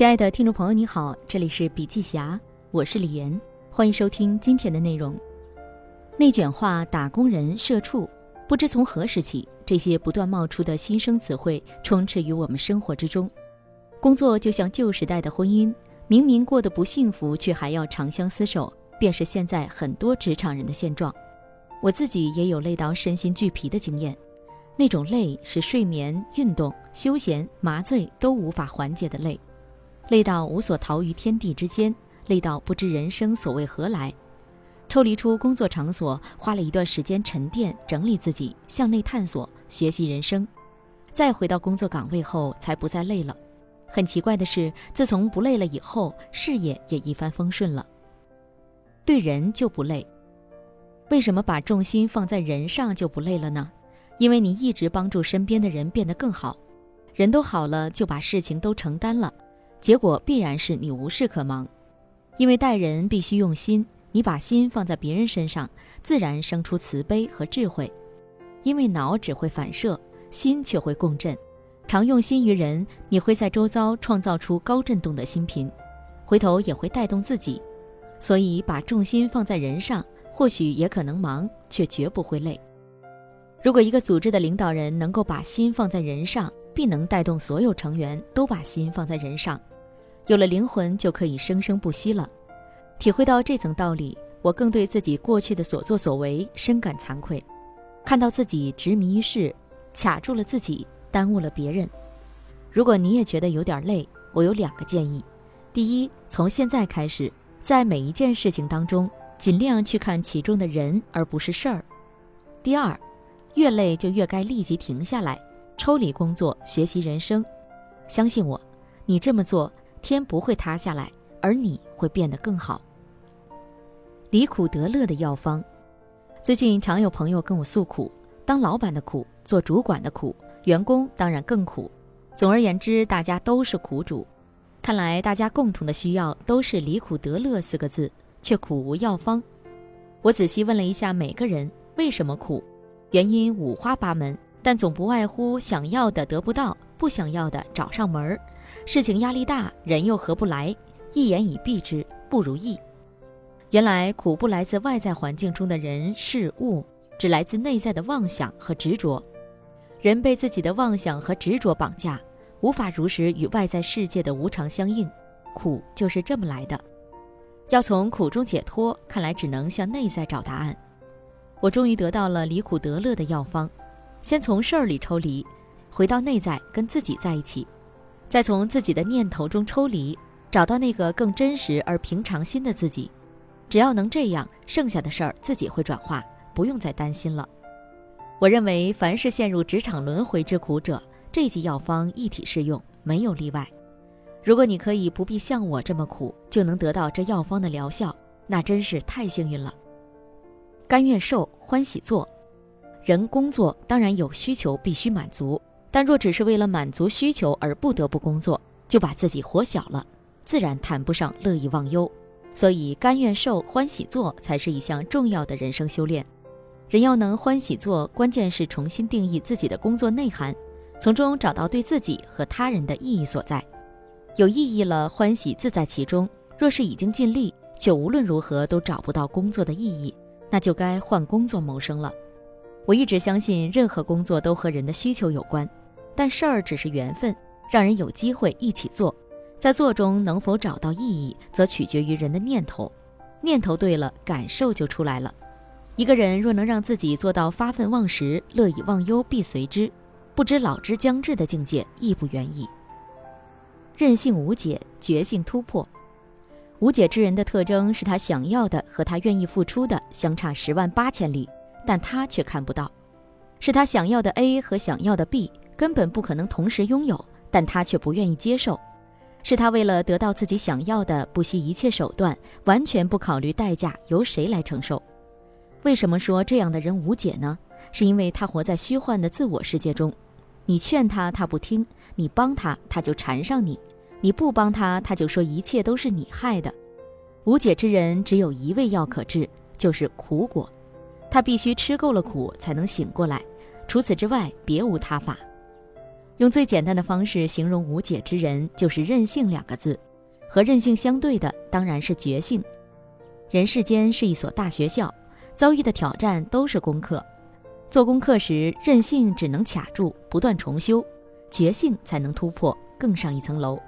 亲爱的听众朋友，你好，这里是笔记侠，我是李岩，欢迎收听今天的内容。内卷化、打工人、社畜，不知从何时起，这些不断冒出的新生词汇充斥于我们生活之中。工作就像旧时代的婚姻，明明过得不幸福，却还要长相厮守，便是现在很多职场人的现状。我自己也有累到身心俱疲的经验，那种累是睡眠、运动、休闲、麻醉都无法缓解的累。累到无所逃于天地之间，累到不知人生所谓何来。抽离出工作场所，花了一段时间沉淀整理自己，向内探索学习人生，再回到工作岗位后，才不再累了。很奇怪的是，自从不累了以后，事业也一帆风顺了。对人就不累，为什么把重心放在人上就不累了呢？因为你一直帮助身边的人变得更好，人都好了，就把事情都承担了。结果必然是你无事可忙，因为待人必须用心。你把心放在别人身上，自然生出慈悲和智慧。因为脑只会反射，心却会共振。常用心于人，你会在周遭创造出高振动的心频，回头也会带动自己。所以，把重心放在人上，或许也可能忙，却绝不会累。如果一个组织的领导人能够把心放在人上，必能带动所有成员都把心放在人上。有了灵魂，就可以生生不息了。体会到这层道理，我更对自己过去的所作所为深感惭愧。看到自己执迷于事，卡住了自己，耽误了别人。如果你也觉得有点累，我有两个建议：第一，从现在开始，在每一件事情当中，尽量去看其中的人，而不是事儿；第二，越累就越该立即停下来，抽离工作，学习人生。相信我，你这么做。天不会塌下来，而你会变得更好。离苦得乐的药方，最近常有朋友跟我诉苦，当老板的苦，做主管的苦，员工当然更苦。总而言之，大家都是苦主。看来大家共同的需要都是离苦得乐四个字，却苦无药方。我仔细问了一下每个人为什么苦，原因五花八门，但总不外乎想要的得不到，不想要的找上门儿。事情压力大，人又合不来，一言以蔽之，不如意。原来苦不来自外在环境中的人事物，只来自内在的妄想和执着。人被自己的妄想和执着绑架，无法如实与外在世界的无常相应，苦就是这么来的。要从苦中解脱，看来只能向内在找答案。我终于得到了离苦得乐的药方，先从事儿里抽离，回到内在，跟自己在一起。再从自己的念头中抽离，找到那个更真实而平常心的自己。只要能这样，剩下的事儿自己会转化，不用再担心了。我认为，凡是陷入职场轮回之苦者，这剂药方一体适用，没有例外。如果你可以不必像我这么苦，就能得到这药方的疗效，那真是太幸运了。甘愿受，欢喜做。人工作当然有需求，必须满足。但若只是为了满足需求而不得不工作，就把自己活小了，自然谈不上乐意忘忧。所以，甘愿受、欢喜做才是一项重要的人生修炼。人要能欢喜做，关键是重新定义自己的工作内涵，从中找到对自己和他人的意义所在。有意义了，欢喜自在其中；若是已经尽力，却无论如何都找不到工作的意义，那就该换工作谋生了。我一直相信，任何工作都和人的需求有关。但事儿只是缘分，让人有机会一起做，在做中能否找到意义，则取决于人的念头。念头对了，感受就出来了。一个人若能让自己做到发愤忘食，乐以忘忧必随之，不知老之将至的境界亦不远矣。任性无解，决性突破。无解之人的特征是他想要的和他愿意付出的相差十万八千里，但他却看不到，是他想要的 A 和想要的 B。根本不可能同时拥有，但他却不愿意接受，是他为了得到自己想要的，不惜一切手段，完全不考虑代价，由谁来承受？为什么说这样的人无解呢？是因为他活在虚幻的自我世界中，你劝他他不听，你帮他他就缠上你，你不帮他他就说一切都是你害的。无解之人只有一味药可治，就是苦果，他必须吃够了苦才能醒过来，除此之外别无他法。用最简单的方式形容无解之人，就是任性两个字。和任性相对的，当然是绝性。人世间是一所大学校，遭遇的挑战都是功课。做功课时，任性只能卡住，不断重修；觉性才能突破，更上一层楼。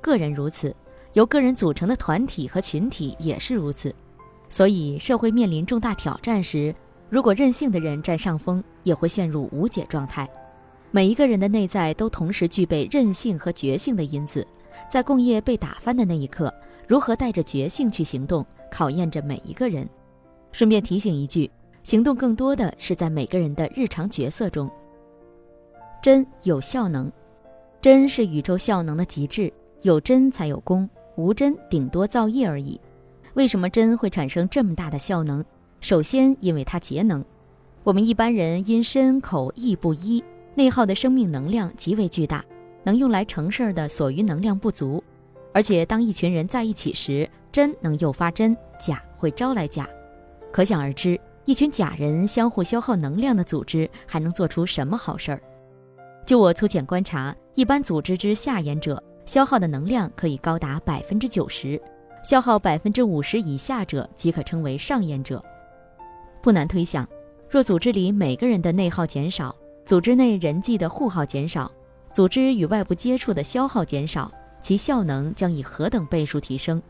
个人如此，由个人组成的团体和群体也是如此。所以，社会面临重大挑战时，如果任性的人占上风，也会陷入无解状态。每一个人的内在都同时具备韧性和觉性的因子。在共业被打翻的那一刻，如何带着觉性去行动，考验着每一个人。顺便提醒一句，行动更多的是在每个人的日常角色中。真有效能，真是宇宙效能的极致，有真才有功，无真顶多造业而已。为什么真会产生这么大的效能？首先，因为它节能。我们一般人因身口意不一，内耗的生命能量极为巨大。能用来成事儿的所余能量不足，而且当一群人在一起时，真能诱发真，假会招来假，可想而知，一群假人相互消耗能量的组织还能做出什么好事儿？就我粗浅观察，一般组织之下言者消耗的能量可以高达百分之九十，消耗百分之五十以下者即可称为上言者。不难推想，若组织里每个人的内耗减少，组织内人际的互耗减少。组织与外部接触的消耗减少，其效能将以何等倍数提升？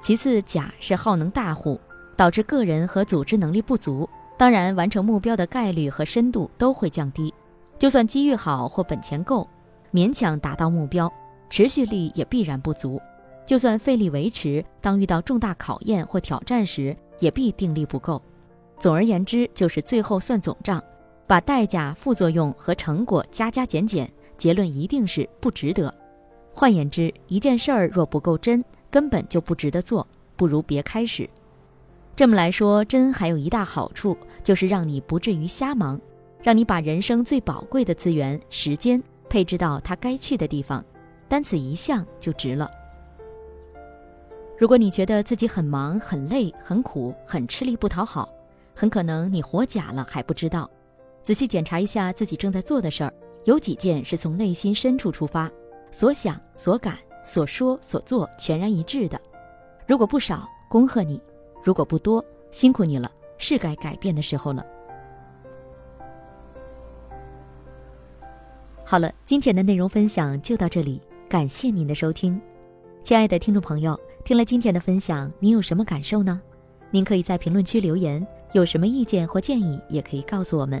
其次，甲是耗能大户，导致个人和组织能力不足，当然完成目标的概率和深度都会降低。就算机遇好或本钱够，勉强达到目标，持续力也必然不足。就算费力维持，当遇到重大考验或挑战时，也必定力不够。总而言之，就是最后算总账，把代价、副作用和成果加加减减。结论一定是不值得。换言之，一件事儿若不够真，根本就不值得做，不如别开始。这么来说，真还有一大好处，就是让你不至于瞎忙，让你把人生最宝贵的资源——时间配置到它该去的地方，单此一项就值了。如果你觉得自己很忙、很累、很苦、很吃力不讨好，很可能你活假了还不知道。仔细检查一下自己正在做的事儿。有几件是从内心深处出发，所想所感所说所做全然一致的。如果不少，恭贺你；如果不多，辛苦你了，是该改变的时候了。好了，今天的内容分享就到这里，感谢您的收听，亲爱的听众朋友，听了今天的分享，您有什么感受呢？您可以在评论区留言，有什么意见或建议，也可以告诉我们。